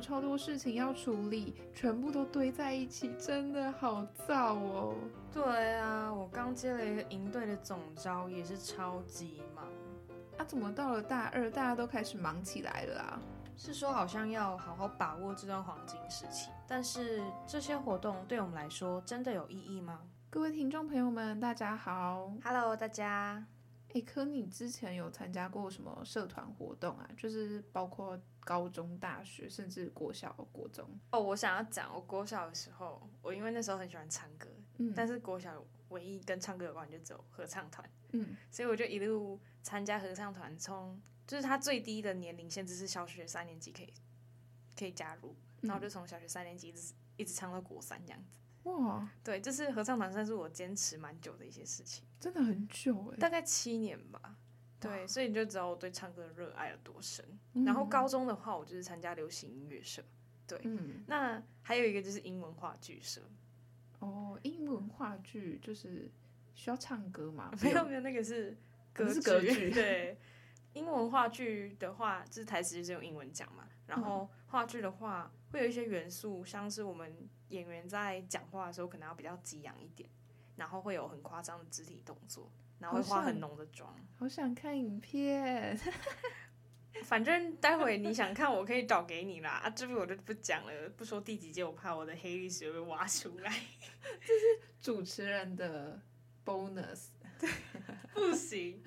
有超多事情要处理，全部都堆在一起，真的好燥哦。对啊，我刚接了一个营队的总招，也是超级忙。啊，怎么到了大二，大家都开始忙起来了啊？是说好像要好好把握这段黄金时期，但是这些活动对我们来说真的有意义吗？各位听众朋友们，大家好，Hello，大家。哎，可你之前有参加过什么社团活动啊？就是包括高中、大学，甚至国小、国中。哦，我想要讲，我国小的时候，我因为那时候很喜欢唱歌，嗯，但是国小唯一跟唱歌有关就只有合唱团，嗯，所以我就一路参加合唱团，从就是他最低的年龄限制是小学三年级可以可以加入，然后就从小学三年级一直一直唱到国三这样子。哇，对，这是合唱团，算是我坚持蛮久的一些事情，真的很久哎，大概七年吧。对，所以你就知道我对唱歌的热爱有多深。嗯。然后高中的话，我就是参加流行音乐社。对，嗯，那还有一个就是英文话剧社。哦，英文话剧就是需要唱歌吗？没有没有，那个是 歌剧。是歌剧。对，英文话剧的话，就是台词就是用英文讲嘛。然后话剧的话，会有一些元素，像是我们。演员在讲话的时候可能要比较激昂一点，然后会有很夸张的肢体动作，然后会化很浓的妆。好想看影片，反正待会你想看，我可以找给你啦。啊，这边我就不讲了，不说第几届，我怕我的黑历史会被挖出来。这是主持人的 bonus，对，不行，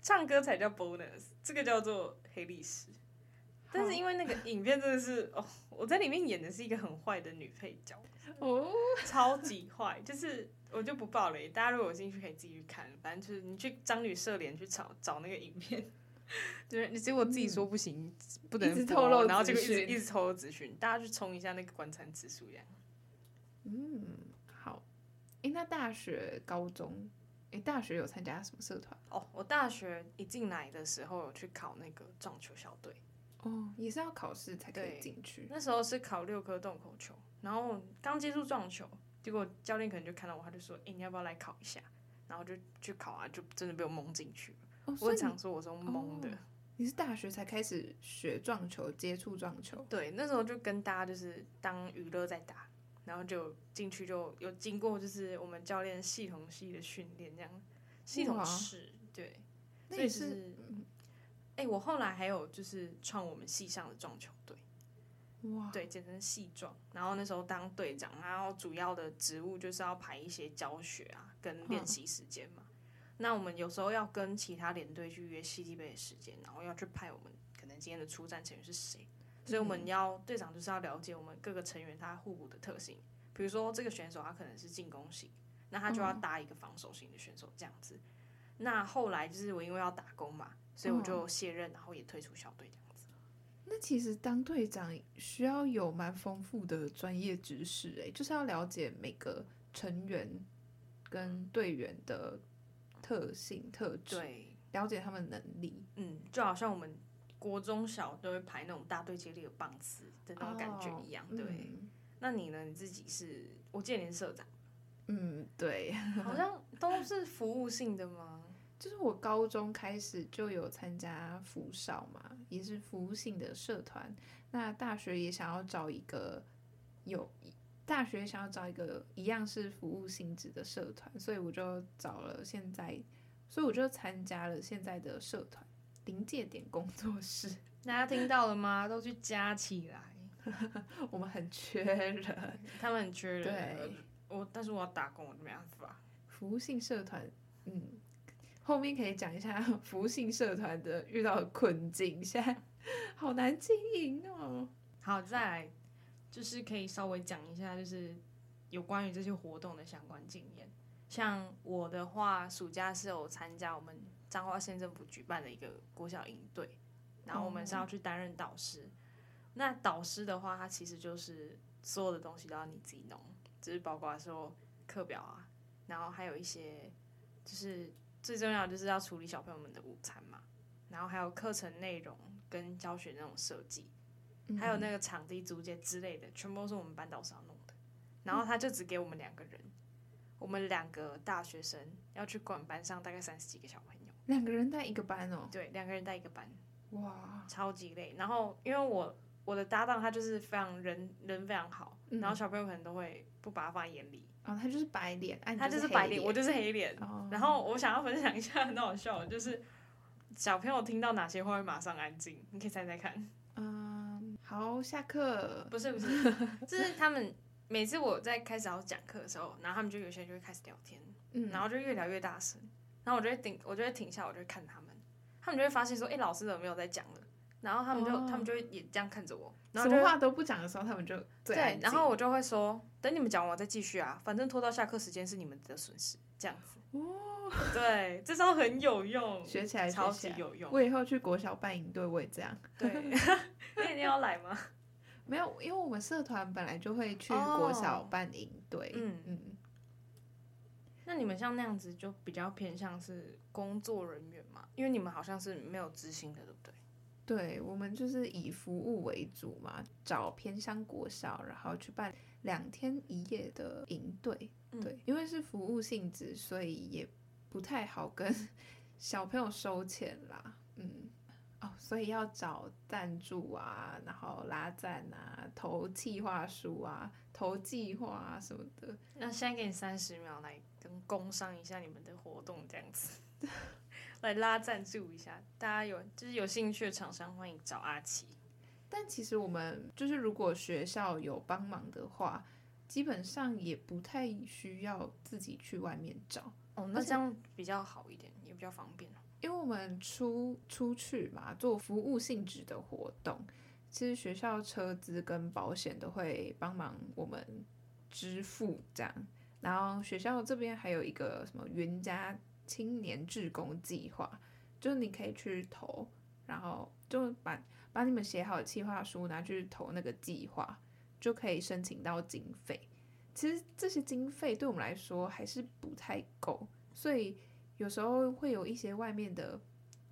唱歌才叫 bonus，这个叫做黑历史。但是因为那个 影片真的是哦，我在里面演的是一个很坏的女配角哦，超级坏，就是我就不爆雷，大家如果有兴趣可以自己去看，反正就是你去张女社联去找找那个影片，对，你结果自己说不行，嗯、不能透露，然后就一直一直透露资讯，大家去冲一下那个观参指数这样。嗯，好，哎，那大学、高中，哎，大学有参加什么社团？哦，我大学一进来的时候有去考那个撞球校队。哦，也是要考试才可以进去。那时候是考六颗洞口球，然后刚接触撞球，结果教练可能就看到我，他就说：“哎、欸，你要不要来考一下？”然后就去考啊，就真的被我蒙进去了。哦、我常说我是蒙的、哦。你是大学才开始学撞球，接触撞球？对，那时候就跟大家就是当娱乐在打，然后就进去就有经过就是我们教练系统系的训练，这样系统式对，所以是。哎、欸，我后来还有就是创我们系上的撞球队，哇，对，简称系撞。然后那时候当队长，然后主要的职务就是要排一些教学啊跟练习时间嘛。那我们有时候要跟其他连队去约系际杯的时间，然后要去派我们可能今天的出战成员是谁，所以我们要队长就是要了解我们各个成员他互补的特性。比如说这个选手他可能是进攻型，那他就要搭一个防守型的选手这样子。那后来就是我因为要打工嘛。所以我就卸任，然后也退出校队这样子。那其实当队长需要有蛮丰富的专业知识，哎，就是要了解每个成员跟队员的特性特质，对，了解他们能力。嗯，就好像我们国中小都会排那种大队接力的棒次的那种感觉一样。哦、对、嗯，那你呢？你自己是我记得你是社长。嗯，对，好像 都是服务性的吗？就是我高中开始就有参加福少嘛，也是服务性的社团。那大学也想要找一个有，大学想要找一个一样是服务性质的社团，所以我就找了现在，所以我就参加了现在的社团临界点工作室。大家听到了吗？都去加起来，我们很缺人，他们很缺人。对，我但是我要打工，我就没办法。服务性社团，嗯。后面可以讲一下 服务性社团的遇到的困境，现在 好难经营哦。好，再来就是可以稍微讲一下，就是有关于这些活动的相关经验。像我的话，暑假是有参加我们彰化县政府举办的一个国小营队，然后我们是要去担任导师。那导师的话，他其实就是所有的东西都要你自己弄，就是包括说课表啊，然后还有一些就是最重要的就是要处理小朋友们的午餐嘛，然后还有课程内容跟教学那种设计，还有那个场地租借之类的，全部都是我们班导师要弄的。然后他就只给我们两个人，我们两个大学生要去管班上大概三十几个小朋友，两个人带一个班哦。对，两个人带一个班，哇，超级累。然后因为我。我的搭档他就是非常人人非常好，嗯，然后小朋友可能都会不把他放在眼里。哦，他就是白脸，他就是白脸，我就是黑脸。哦。然后我想要分享一下很好笑，就是小朋友听到哪些话会马上安静，你可以猜猜看。嗯，好，下课。不是不 是，就是他们每次我在开始要讲课的时候，然后他们就有些人就会开始聊天，嗯，然后就越聊越大声，然后我就会停，我就会停下，我就会看他们，他们就会发现说，哎，老师怎么没有在讲了？然后他们就、哦、他们就会也这样看着我，然后什么话都不讲的时候，他们就对，然后我就会说，等你们讲完我再继续啊，反正拖到下课时间是你们的损失，这样子。哦，对，这招很有用，学起来超级有用。我以后去国小办营队，我也这样。对，你一定要来吗？没有，因为我们社团本来就会去国小办营队。嗯嗯。那你们像那样子就比较偏向是工作人员嘛？因为你们好像是没有执行的，对不对？对，我们就是以服务为主嘛，找偏乡国小，然后去办两天一夜的营队。对，嗯，因为是服务性质，所以也不太好跟 小朋友收钱啦。嗯，哦，所以要找赞助啊，然后拉赞啊，投计划书啊，投计划啊什么的。那现在给你三十秒来跟工商一下你们的活动，这样子。来拉赞助一下，大家有就是有兴趣的厂商欢迎找阿奇。但其实我们就是如果学校有帮忙的话，基本上也不太需要自己去外面找。哦，那这样比较好一点，也比较方便。因为我们出出去嘛，做服务性质的活动，其实学校车资跟保险都会帮忙我们支付这样。然后学校这边还有一个什么云家。青年志工计划，就是你可以去投，然后就把把你们写好的计划书拿去投那个计划，就可以申请到经费。其实这些经费对我们来说还是不太够，所以有时候会有一些外面的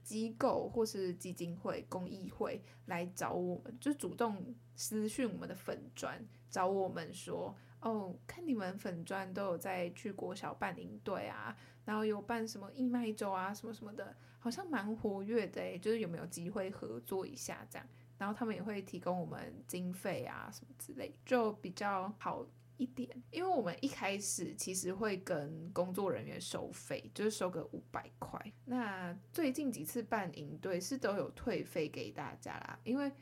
机构或是基金会、公益会来找我们，就主动私讯我们的粉专，找我们说。哦，看你们粉专都有在去国小办营队啊，然后有办什么义卖周啊，什么什么的，好像蛮活跃的诶，就是有没有机会合作一下这样？然后他们也会提供我们经费啊什么之类，就比较好一点。因为我们一开始其实会跟工作人员收费，就是收个五百块。那最近几次办营队是都有退费给大家啦，因为。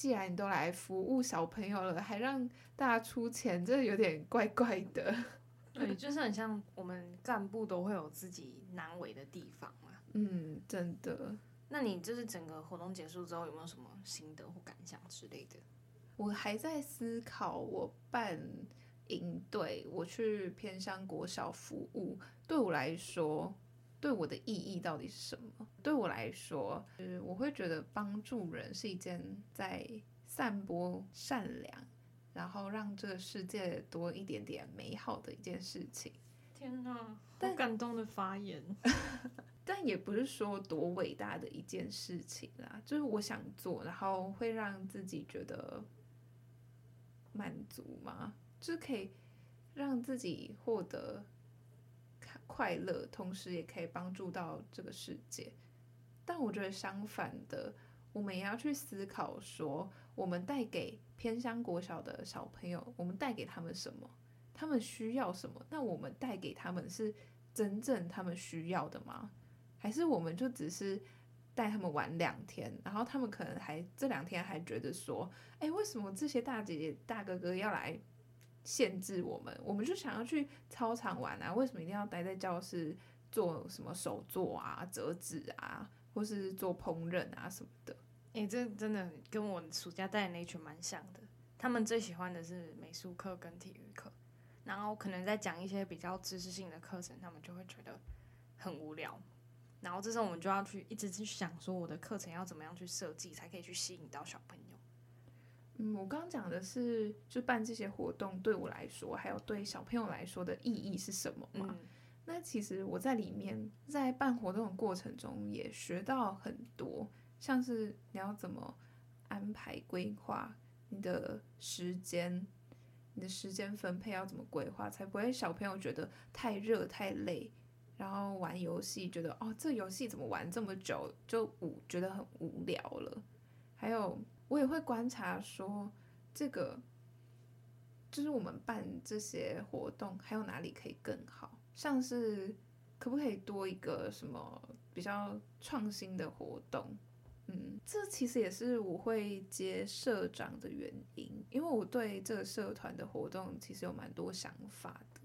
既然你都来服务小朋友了，还让大家出钱，这有点怪怪的。对，就是很像我们干部都会有自己难为的地方嘛。嗯，真的。那你就是整个活动结束之后，有没有什么心得或感想之类的？我还在思考，我办营队，我去偏乡国小服务，对我来说。对我的意义到底是什么？对我来说，就是我会觉得帮助人是一件在散播善良，然后让这个世界多一点点美好的一件事情。天哪，好感动的发言。但也不是说多伟大的一件事情啦，就是我想做，然后会让自己觉得满足嘛，就是可以让自己获得。快乐，同时也可以帮助到这个世界。但我觉得相反的，我们也要去思考说，我们带给偏乡国小的小朋友，我们带给他们什么？他们需要什么？那我们带给他们是真正他们需要的吗？还是我们就只是带他们玩两天，然后他们可能还这两天还觉得说，哎，为什么这些大姐姐大哥哥要来？限制我们，我们就想要去操场玩啊！为什么一定要待在教室做什么手作啊、折纸啊，或是做烹饪啊什么的？诶，这真的跟我暑假带的那群蛮像的。他们最喜欢的是美术课跟体育课，然后可能在讲一些比较知识性的课程，他们就会觉得很无聊。然后这时候我们就要去一直去想说，我的课程要怎么样去设计，才可以去吸引到小朋友。嗯，我刚刚讲的是，就办这些活动对我来说，还有对小朋友来说的意义是什么嘛？嗯、那其实我在里面在办活动的过程中也学到很多，像是你要怎么安排规划你的时间，你的时间分配要怎么规划，才不会小朋友觉得太热太累，然后玩游戏觉得哦，这游戏怎么玩这么久就无觉得很无聊了，还有。我也会观察说，这个就是我们办这些活动还有哪里可以更好，像是可不可以多一个什么比较创新的活动？嗯，这其实也是我会接社长的原因，因为我对这个社团的活动其实有蛮多想法的。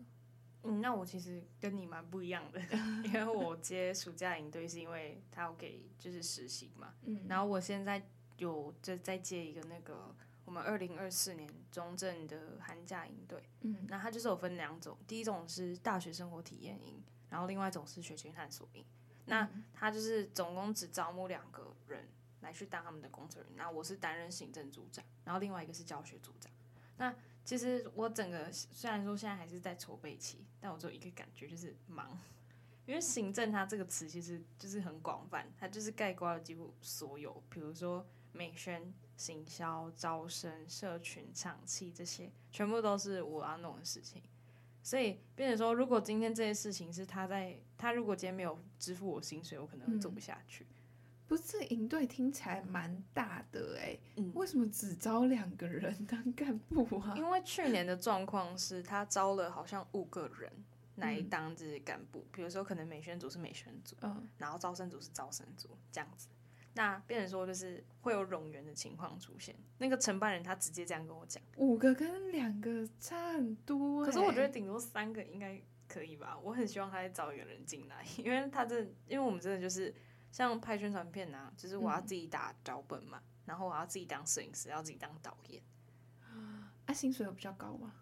嗯，那我其实跟你蛮不一样的，因为我接暑假营队是因为他要给就是实习嘛，嗯，然后我现在。有再再接一个那个我们二零二四年中正的寒假营队，嗯，那它就是有分两种，第一种是大学生活体验营，然后另外一种是学前探索营。那它就是总共只招募两个人来去当他们的工作人员，那我是担任行政组长，然后另外一个是教学组长。那其实我整个虽然说现在还是在筹备期，但我只有一个感觉就是忙，因为行政它这个词其实就是很广泛，它就是概括了几乎所有，比如说。美宣、行销、招生、社群、场气，这些全部都是我要弄的事情。所以，变成说，如果今天这些事情是他在，他如果今天没有支付我薪水，我可能会做不下去。嗯、不是，营队听起来蛮大的哎、欸，嗯、为什么只招两个人当干部啊？因为去年的状况是他招了好像五个人来当这些干部，嗯、比如说可能美宣组是美宣组，嗯、然后招生组是招生组这样子。那变成说就是会有冗员的情况出现，那个承办人他直接这样跟我讲，五个跟两个差很多，欸，可是我觉得顶多三个应该可以吧。我很希望他再找一个人进来，因为他这因为我们真的就是像拍宣传片啊，就是我要自己打脚本嘛，嗯、然后我要自己当摄影师，要自己当导演。啊，薪水有比较高吗？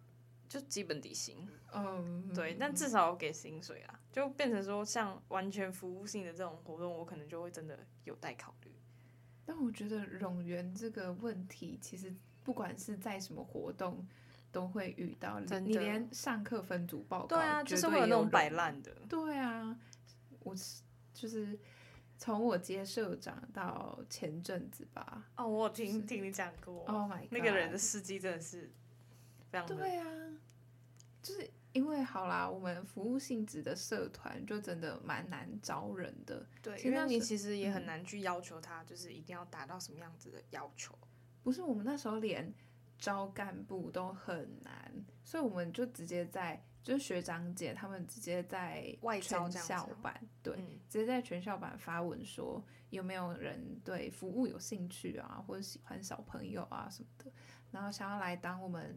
就基本底薪，嗯，对，但至少要给薪水啊，就变成说像完全服务性的这种活动，我可能就会真的有待考虑。但我觉得冗员这个问题，其实不管是在什么活动都会遇到，你连上课分组报告，对啊，就是会有那种摆烂的。对啊，我就是从我接社长到前阵子吧，哦，我听、听你讲过，Oh my God，那个人的事迹真的是非常对啊。就是因为好啦，我们服务性质的社团就真的蛮难招人的。对，因为你其实也很难去要求他，就是一定要达到什么样子的要求。不是，我们那时候连招干部都很难，所以我们就直接在，就是学长姐他们直接在全校版，对，嗯、直接在全校版发文说有没有人对服务有兴趣啊，或者喜欢小朋友啊什么的，然后想要来当我们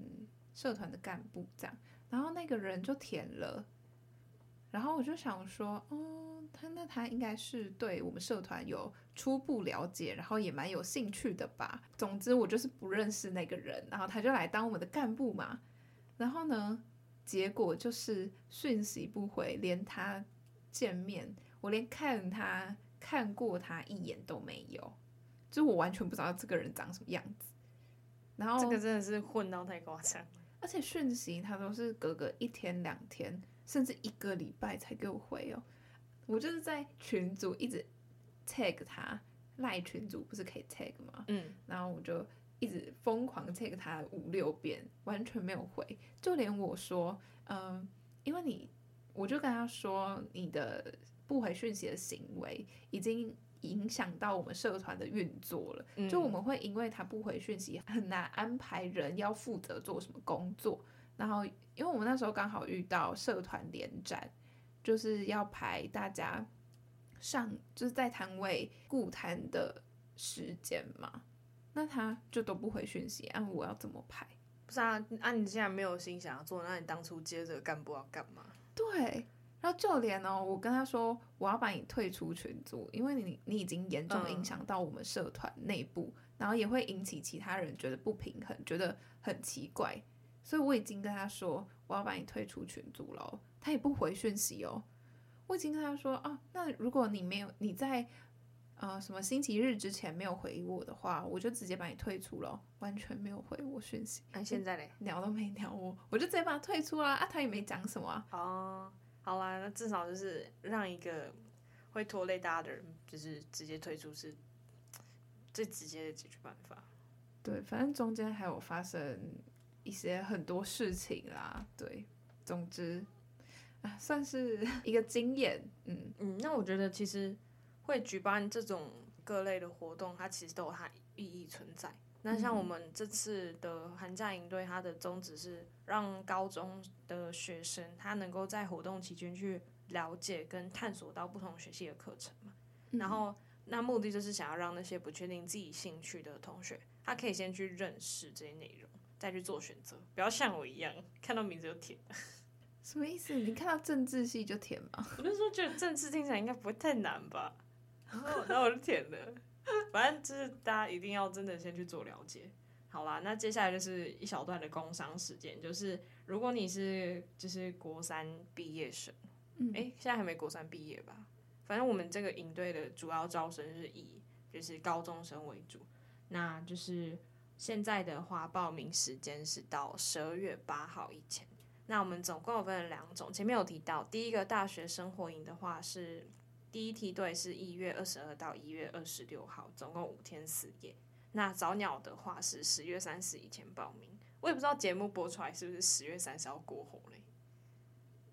社团的干部这样。然后那个人就填了，然后我就想说，哦，他那他应该是对我们社团有初步了解，然后也蛮有兴趣的吧。总之我就是不认识那个人，然后他就来当我们的干部嘛。然后呢，结果就是讯息不回，连他见面，我连看他看过他一眼都没有，就我完全不知道这个人长什么样子。然后这个真的是混到太夸张。而且讯息他都是隔个一天两天，甚至一个礼拜才给我回哦。我就是在群组一直 tag 他，赖群组不是可以 tag 吗？嗯，然后我就一直疯狂 tag 他五六遍，完全没有回。就连我说，嗯，因为你，我就跟他说，你的不回讯息的行为已经。影响到我们社团的运作了，就我们会因为他不回讯息，很难安排人要负责做什么工作。然后，因为我们那时候刚好遇到社团联展，就是要排大家上，就是在摊位顾摊的时间嘛，那他就都不回讯息，那我要怎么排？不是啊，啊，你既然没有心想要做，那你当初接着干部要干嘛？对。然后就连哦，我跟他说我要把你退出群组，因为你你已经严重影响到我们社团内部，嗯、然后也会引起其他人觉得不平衡，觉得很奇怪，所以我已经跟他说我要把你退出群组了，他也不回讯息哦。我已经跟他说啊，那如果你没有你在呃什么星期日之前没有回我的话，我就直接把你退出了，完全没有回我讯息。那、啊、现在嘞，鸟都没鸟我，我就直接把他退出了啊，他也没讲什么啊。哦，好啦，那至少就是让一个会拖累大家的人，就是直接退出是最直接的解决办法。对，反正中间还有发生一些很多事情啦。对，总之啊，算是一个经验。嗯嗯，那我觉得其实会举办这种各类的活动，它其实都有它意义存在。那像我们这次的寒假营队，它的宗旨是让高中的学生他能够在活动期间去了解跟探索到不同学系的课程嘛。嗯、然后，那目的就是想要让那些不确定自己兴趣的同学。他可以先去认识这些内容，再去做选择，不要像我一样看到名字就填。什么意思？你看到政治系就填吗？我就说觉得政治听起来应该不会太难吧，然后然后我就填了。反正就是大家一定要真的先去做了解。好啦，那接下来就是一小段的工商时间，就是如果你是就是国三毕业生，嗯，哎，现在还没国三毕业吧？反正我们这个营队的主要招生是以就是高中生为主。那就是现在的话，报名时间是到十二月八号以前。那我们总共有分了两种，前面有提到，第一个大学生活营的话是第一梯队是一月二十二到一月二十六号，总共五天四夜。那早鸟的话是十月三十以前报名，我也不知道节目播出来是不是十月三十要过后嘞。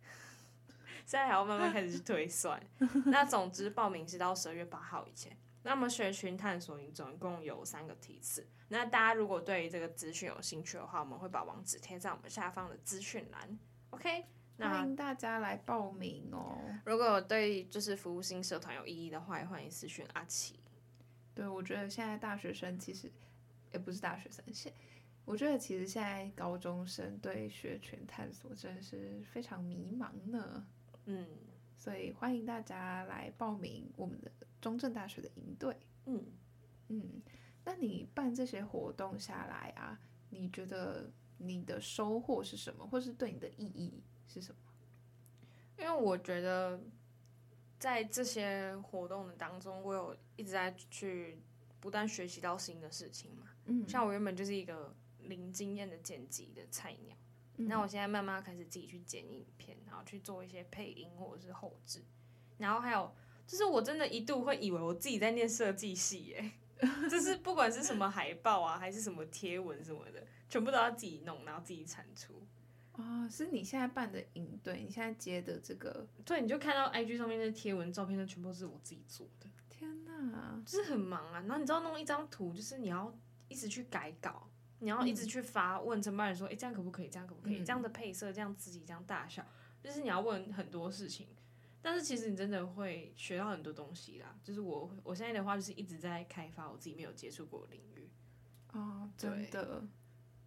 现在还要慢慢开始去推算。那总之报名是到十二月八号以前。那么学群探索营总共有三个梯次，那大家如果对于这个资讯有兴趣的话，我们会把网址贴在我们下方的资讯栏。OK，欢迎大家来报名哦。如果对就是服务性社团有意义的话，也欢迎私讯阿奇。对，我觉得现在大学生其实也不是大学生，现我觉得其实现在高中生对学群探索真的是非常迷茫呢。嗯，所以欢迎大家来报名我们的。中正大学的营队，嗯嗯，那你办这些活动下来啊，你觉得你的收获是什么，或是对你的意义是什么？因为我觉得在这些活动的当中，我有一直在去不断学习到新的事情嘛。嗯，像我原本就是一个零经验的剪辑的菜鸟，嗯，那我现在慢慢开始自己去剪影片，然后去做一些配音或者是后制，然后还有。就是我真的一度会以为我自己在念设计系耶，就是不管是什么海报啊，还是什么贴文什么的，全部都要自己弄，然后自己产出。啊、哦，是你现在办的营队，你现在接的这个，对，你就看到 IG 上面的贴文、照片，那全部是我自己做的。天哪，就是很忙啊。然后你知道弄一张图，就是你要一直去改稿，你要一直去发问承办人说，哎、嗯，这样可不可以？这样可不可以？嗯、这样的配色，这样字体，这样大小，就是你要问很多事情。但是其实你真的会学到很多东西啦，就是我我现在的话就是一直在开发我自己没有接触过的领域，哦，真的。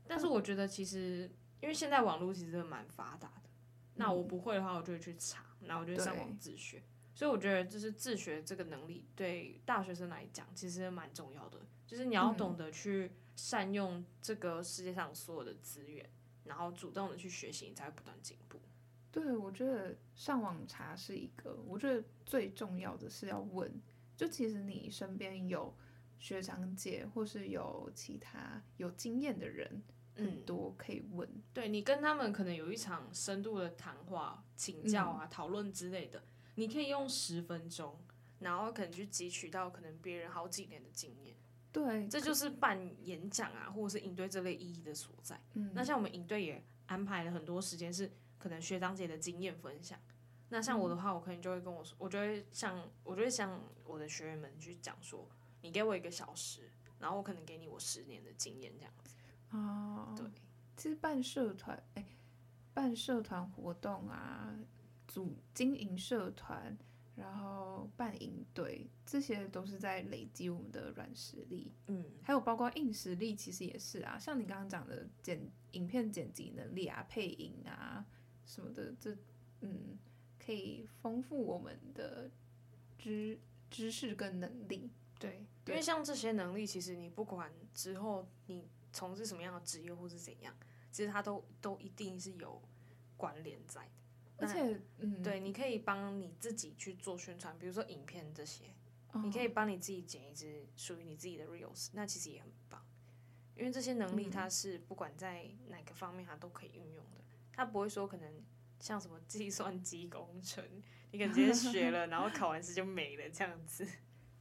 但是我觉得其实因为现在网络其实蛮发达的，嗯，那我不会的话我就会去查，然后我就会上网自学。所以我觉得就是自学这个能力对大学生来讲其实蛮重要的，就是你要懂得去善用这个世界上所有的资源，然后主动的去学习，你才会不断进步。对，我觉得上网查是一个，我觉得最重要的是要问。就其实你身边有学长姐，或是有其他有经验的人，很多可以问。嗯、对，你跟他们可能有一场深度的谈话、请教啊、讨论之类的，你可以用十分钟，然后可能去汲取到可能别人好几年的经验。对，这就是办演讲啊，或者是营队这类意义的所在。嗯，那像我们营队也安排了很多时间是。可能学长姐的经验分享，那像我的话，我可能就会跟我说，我就会向我就会向我的学员们去讲说，你给我一个小时，然后我可能给你我十年的经验这样子。哦，对，其实办社团，哎、欸，办社团活动啊，组经营社团，然后办营队，这些都是在累积我们的软实力。嗯，还有包括硬实力，其实也是啊，像你刚刚讲的剪影片剪辑能力啊，配音啊。什么的，这嗯，可以丰富我们的知知识跟能力。对，因为像这些能力，其实你不管之后你从事什么样的职业或是怎样，其实它都都一定是有关联在的。而且，嗯，对，你可以帮你自己去做宣传，比如说影片这些，哦，你可以帮你自己剪一支属于你自己的 reels，那其实也很棒，因为这些能力它是不管在哪个方面它都可以运用的，它不会说可能像什么计算机工程，你可能直接学了，然后考完试就没了这样子。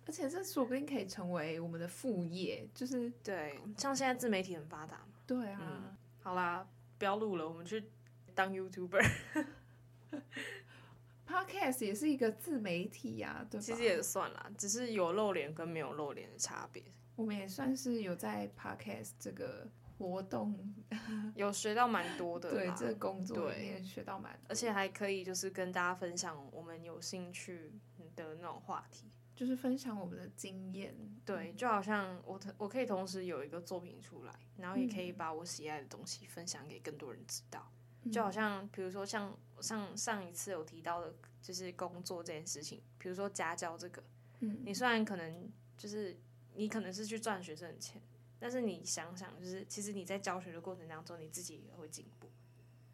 而且这说不定可以成为我们的副业，就是对，像现在自媒体很发达嘛。对啊，嗯，好啦，不要录了，我们去当 YouTuber。Podcast 也是一个自媒体呀，啊，对吧？其实也算啦，只是有露脸跟没有露脸的差别。我们也算是有在 Podcast 这个活动。有学到蛮多的，对，这个工作里面学到蛮多，而且还可以就是跟大家分享我们有兴趣的那种话题。就是分享我们的经验，对，就好像我我可以同时有一个作品出来，然后也可以把我喜爱的东西分享给更多人知道。嗯、就好像比如说像上上一次有提到的，就是工作这件事情，比如说家教这个，嗯，你虽然可能就是你可能是去赚学生的钱，但是你想想，就是其实你在教学的过程当中，你自己也会进步，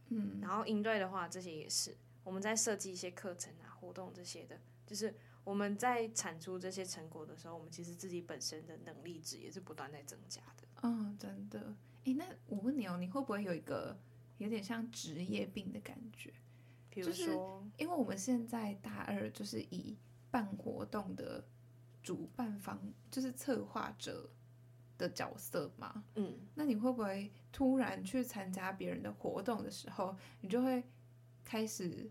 嗯，然后应对的话，这些也是我们在设计一些课程啊、活动这些的，就是。我们在产出这些成果的时候，我们其实自己本身的能力值也是不断在增加的。嗯，真的。诶，那我问你哦，你会不会有一个有点像职业病的感觉？比如说，就是因为我们现在大二就是以办活动的主办方，就是策划者的角色嘛。嗯，那你会不会突然去参加别人的活动的时候，你就会开始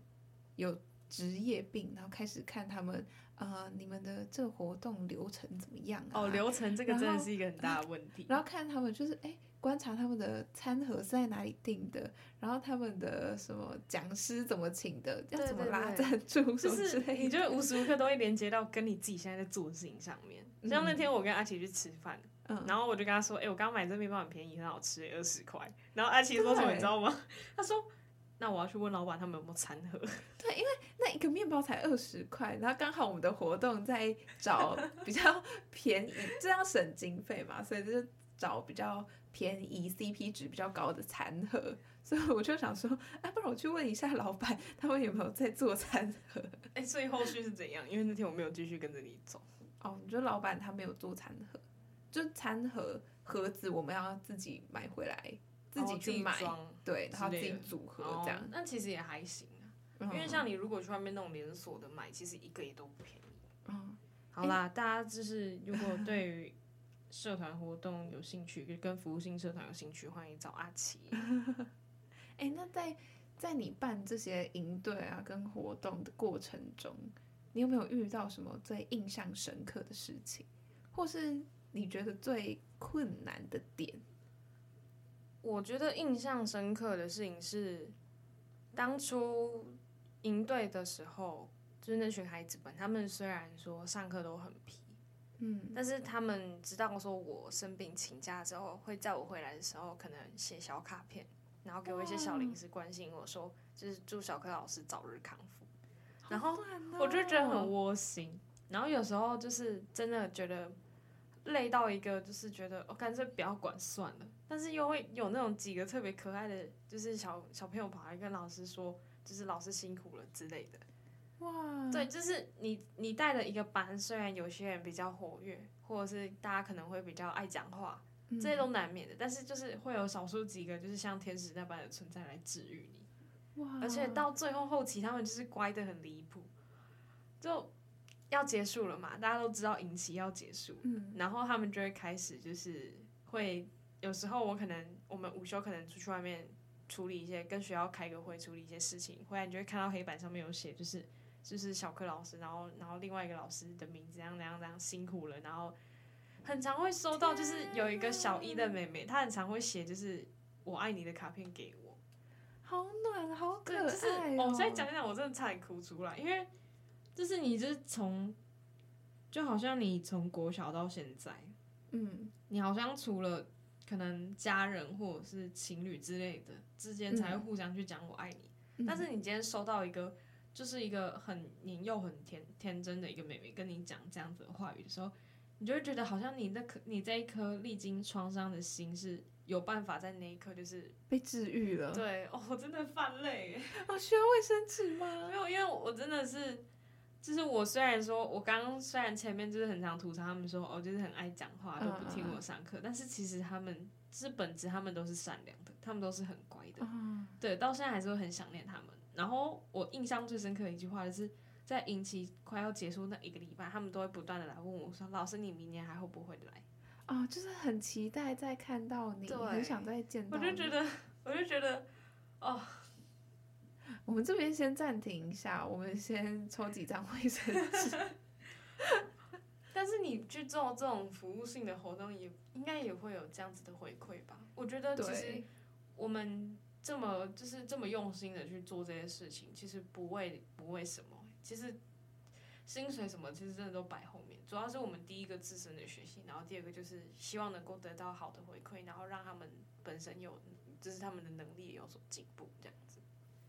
有？职业病，然后开始看他们，呃，你们的这个活动流程怎么样啊？哦，流程这个真的是一个很大的问题。然后，看他们就是，哎，观察他们的餐盒是在哪里订的，然后他们的什么讲师怎么请的，要怎么拉赞助，就是你就会无时无刻都会连接到跟你自己现在在做的事情上面。像那天我跟阿奇去吃饭，嗯，然后我就跟他说，哎，我刚刚买这面包很便宜，很好吃，二十块。然后阿奇说什么，你知道吗？他说。那我要去问老板他们有没有餐盒。对，因为那一个面包才二十块，然后刚好我们的活动在找比较 便宜，这样省经费嘛，所以就是找比较便宜、CP 值比较高的餐盒。所以我就想说，哎，不然我去问一下老板，他们有没有在做餐盒？哎，所以后续是怎样？因为那天我没有继续跟着你走。哦，你说老板他没有做餐盒，就餐盒盒子我们要自己买回来。自己去买，对，然后自己组合这样，那其实也还行啊。因为像你如果去外面那种连锁的买，其实一个也都不便宜。嗯，好啦，大家就是如果对于社团活动有兴趣，跟服务性社团有兴趣，欢迎找阿奇。哎，那在在你办这些营队啊跟活动的过程中，你有没有遇到什么最印象深刻的事情，或是你觉得最困难的点？我觉得印象深刻的事情是，当初营队的时候，就是那群孩子们，他们虽然说上课都很皮，嗯，但是他们知道说我生病请假之后，会在我回来的时候，可能写小卡片，然后给我一些小零食，关心我说，就是祝小柯老师早日康复。然后我就觉得很窝心，然后有时候就是真的觉得累到一个，就是觉得我干脆不要管算了。但是又会有那种几个特别可爱的，就是小小朋友跑来跟老师说，就是老师辛苦了之类的。哇，对，就是你你带的一个班，虽然有些人比较活跃，或者是大家可能会比较爱讲话，这些都难免的。但是就是会有少数几个，就是像天使那般的存在来治愈你。哇，而且到最后后期，他们就是乖得很离谱，就要结束了嘛，大家都知道影期要结束，嗯，然后他们就会开始就是会。有时候我可能，我们午休可能出去外面处理一些，跟学校开个会处理一些事情，回来你就会看到黑板上面有写，就是就是小柯老师，然后然后另外一个老师的名字，这样这样这样辛苦了，然后很常会收到，就是有一个小一的妹妹，她很常会写就是我爱你的卡片给我，好暖，好可爱哦。就是我再讲讲，我真的差点哭出来，因为就是你就是从就好像你从国小到现在，嗯，你好像除了。可能家人或者是情侣之类的之间才会互相去讲“我爱你”，嗯，但是你今天收到一个，就是一个很年幼、很天天真的一个妹妹跟你讲这样子的话语的时候，你就会觉得好像你那颗你这一颗历经创伤的心是有办法在那一刻就是被治愈了。对，哦，我真的泛泪。我需要卫生纸吗？没有，因为我真的是就是我虽然说，我刚刚虽然前面就是很常吐槽他们说，哦，就是很爱讲话，都不听我上课，嗯、但是其实他们是本质，他们都是善良的，他们都是很乖的。嗯、对，到现在还是会很想念他们。然后我印象最深刻的一句话就是在营期快要结束那一个礼拜，他们都会不断的来问我说：“老师，你明年还会不会来？”哦，就是很期待再看到你，对很想再见到你。我就觉得，我就觉得，哦。我们这边先暂停一下，我们先抽几张卫生纸。但是你去做这种服务性的活动也，也应该也会有这样子的回馈吧？我觉得其实我们这么就是这么用心的去做这些事情，其实不为不为什么，其实薪水什么其实真的都摆后面，主要是我们第一个自身的学习，然后第二个就是希望能够得到好的回馈，然后让他们本身有就是他们的能力有所进步，这样。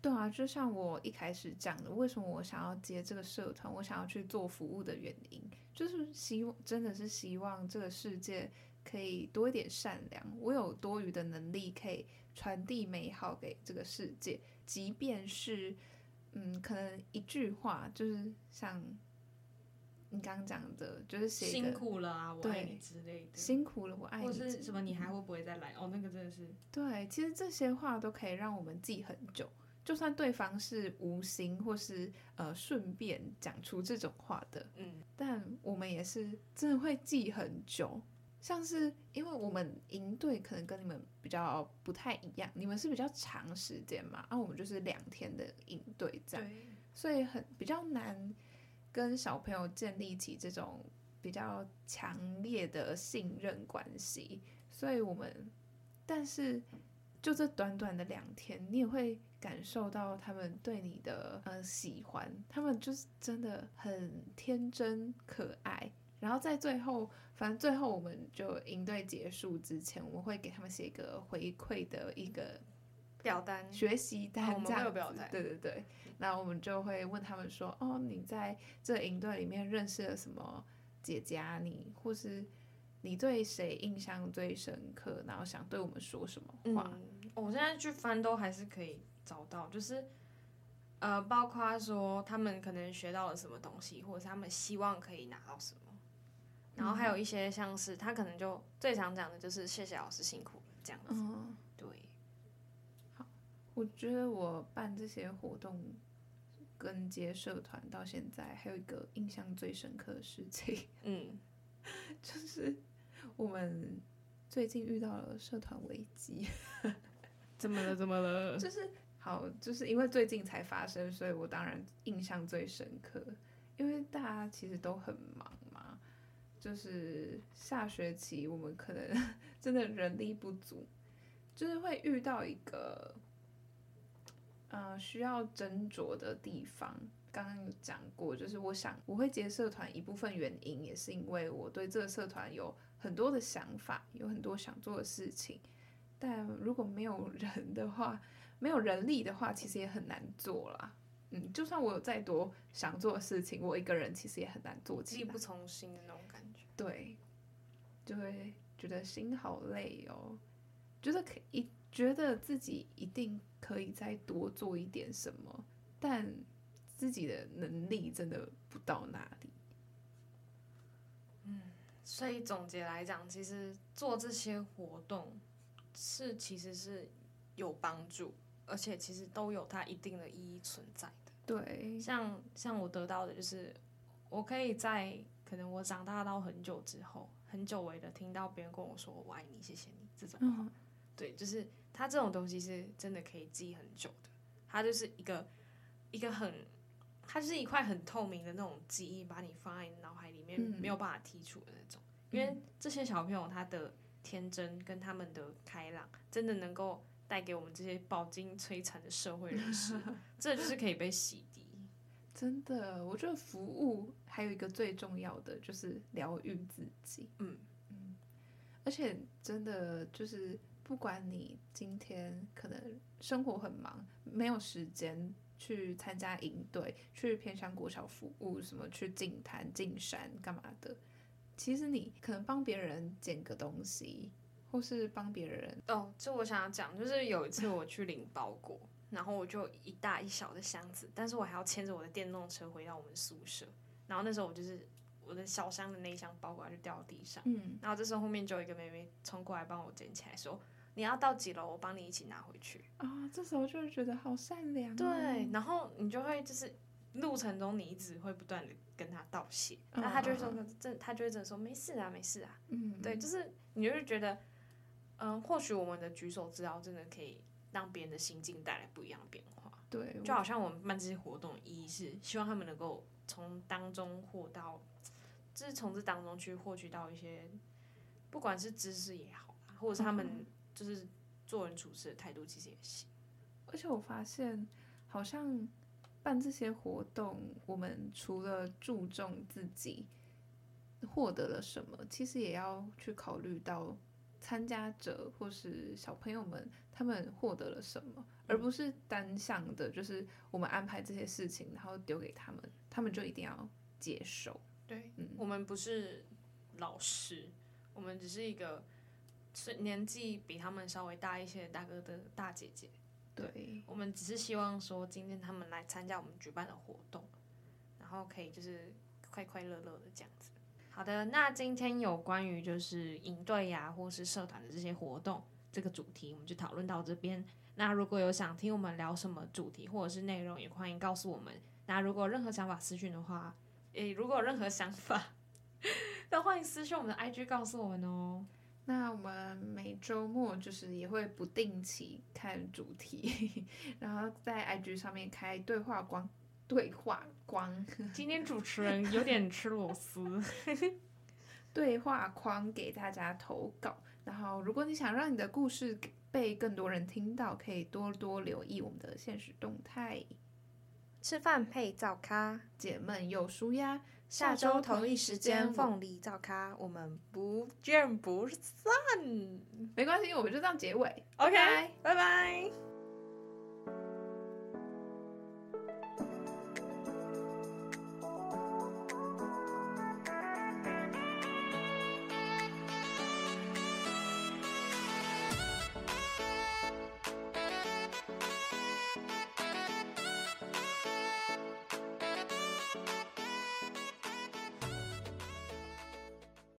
对啊，就像我一开始讲的，为什么我想要接这个社团，我想要去做服务的原因，就是希望真的是希望这个世界可以多一点善良，我有多余的能力可以传递美好给这个世界，即便是嗯，可能一句话，就是像你刚刚讲的，就是写辛苦了啊，我爱你之类的，辛苦了，我爱你，或是什么，你还会不会再来？哦，那个真的是对，其实这些话都可以让我们记很久。就算对方是无心或是呃顺便讲出这种话的，嗯，但我们也是真的会记很久。像是因为我们营队可能跟你们比较不太一样，你们是比较长时间嘛，啊，我们就是两天的营队这样，所以很比较难跟小朋友建立起这种比较强烈的信任关系。所以我们，但是就这短短的两天，你也会。感受到他们对你的呃喜欢，他们就是真的很天真可爱。然后在最后，反正最后我们就营队结束之前，我们会给他们写一个回馈的一个表单、学习单这样子。我们会有表单。对对对，那我们就会问他们说：“哦，你在这营队里面认识了什么姐姐啊？你或是你对谁印象最深刻？然后想对我们说什么话？”嗯，我现在去翻都还是可以。找到就是，呃，包括说他们可能学到了什么东西，或者是他们希望可以拿到什么，然后还有一些像是他可能就最常讲的就是谢谢老师辛苦了这样子。嗯，对。好，我觉得我办这些活动跟接社团到现在，还有一个印象最深刻的事情，嗯，就是我们最近遇到了社团危机。怎么了？怎么了？就是。好，就是因为最近才发生，所以我当然印象最深刻。因为大家其实都很忙嘛，就是下学期我们可能 真的人力不足，就是会遇到一个呃需要斟酌的地方。刚刚有讲过，就是我想我会接社团一部分原因也是因为我对这个社团有很多的想法，有很多想做的事情，但如果没有人的话。没有人力的话，其实也很难做啦。嗯，就算我有再多想做的事情，我一个人其实也很难做起来，力不从心的那种感觉。对，就会觉得心好累哦，觉得可以，觉得自己一定可以再多做一点什么，但自己的能力真的不到那里。嗯，所以总结来讲，其实做这些活动是其实是有帮助。而且其实都有它一定的意义存在的。对，像像我得到的就是，我可以在可能我长大到很久之后，很久违的听到别人跟我说“我爱你，谢谢你”这种话。嗯、对，就是它这种东西是真的可以记很久的。它就是一个一个很，它就是一块很透明的那种记忆，把你放在你脑海里面，没有办法剔除的那种。嗯、因为这些小朋友他的天真跟他们的开朗，真的能够。带给我们这些饱经摧残的社会人士，这就是可以被洗涤。真的，我觉得服务还有一个最重要的就是疗愈自己。嗯嗯，而且真的就是，不管你今天可能生活很忙，没有时间去参加营队，去偏乡国小服务，什么去进坛、进山干嘛的，其实你可能帮别人捡个东西。或是帮别人哦，这我想要讲，就是有一次我去领包裹，然后我就一大一小的箱子，但是我还要牵着我的电动车回到我们宿舍。然后那时候我就是我的小箱的那一箱包裹就掉到地上，嗯，然后这时候后面就有一个妹妹冲过来帮我捡起来，说你要到几楼，我帮你一起拿回去。啊、哦，这时候就会觉得好善良、哦。对，然后你就会就是路程中你一直会不断的跟他道谢，那、哦、他就会说这他就会这说没事啊没事啊，嗯，对，就是你就是觉得，嗯，或许我们的举手之劳真的可以让别人的心境带来不一样的变化。对，就好像我们办这些活动的意义是希望他们能够从当中获到，就是从这当中去获取到一些，不管是知识也好，或者是他们就是做人处事的态度，其实也行。而且我发现，好像办这些活动，我们除了注重自己获得了什么，其实也要去考虑到参加者或是小朋友们他们获得了什么，而不是单向的，就是我们安排这些事情，然后丢给他们，他们就一定要接受。对，嗯，我们不是老师，我们只是一个是年纪比他们稍微大一些的大哥的大姐姐。对，我们只是希望说，今天他们来参加我们举办的活动，然后可以就是快快乐乐的这样子。好的，那今天有关于就是营队呀，或是社团的这些活动这个主题，我们就讨论到这边。那如果有想听我们聊什么主题或者是内容，也欢迎告诉我们。那如果有任何想法私讯的话，诶，如果有任何想法，都欢迎私讯我们的 IG 告诉我们哦。那我们每周末就是也会不定期看主题，然后在 IG 上面开对话框，对话框。今天主持人有点吃螺丝，对话框给大家投稿。然后，如果你想让你的故事被更多人听到，可以多多留意我们的现实动态。吃饭配早咖，解闷又舒压。下周同一时间，凤梨照咖，我们不见不散。没关系，我们就这样结尾。OK，拜拜。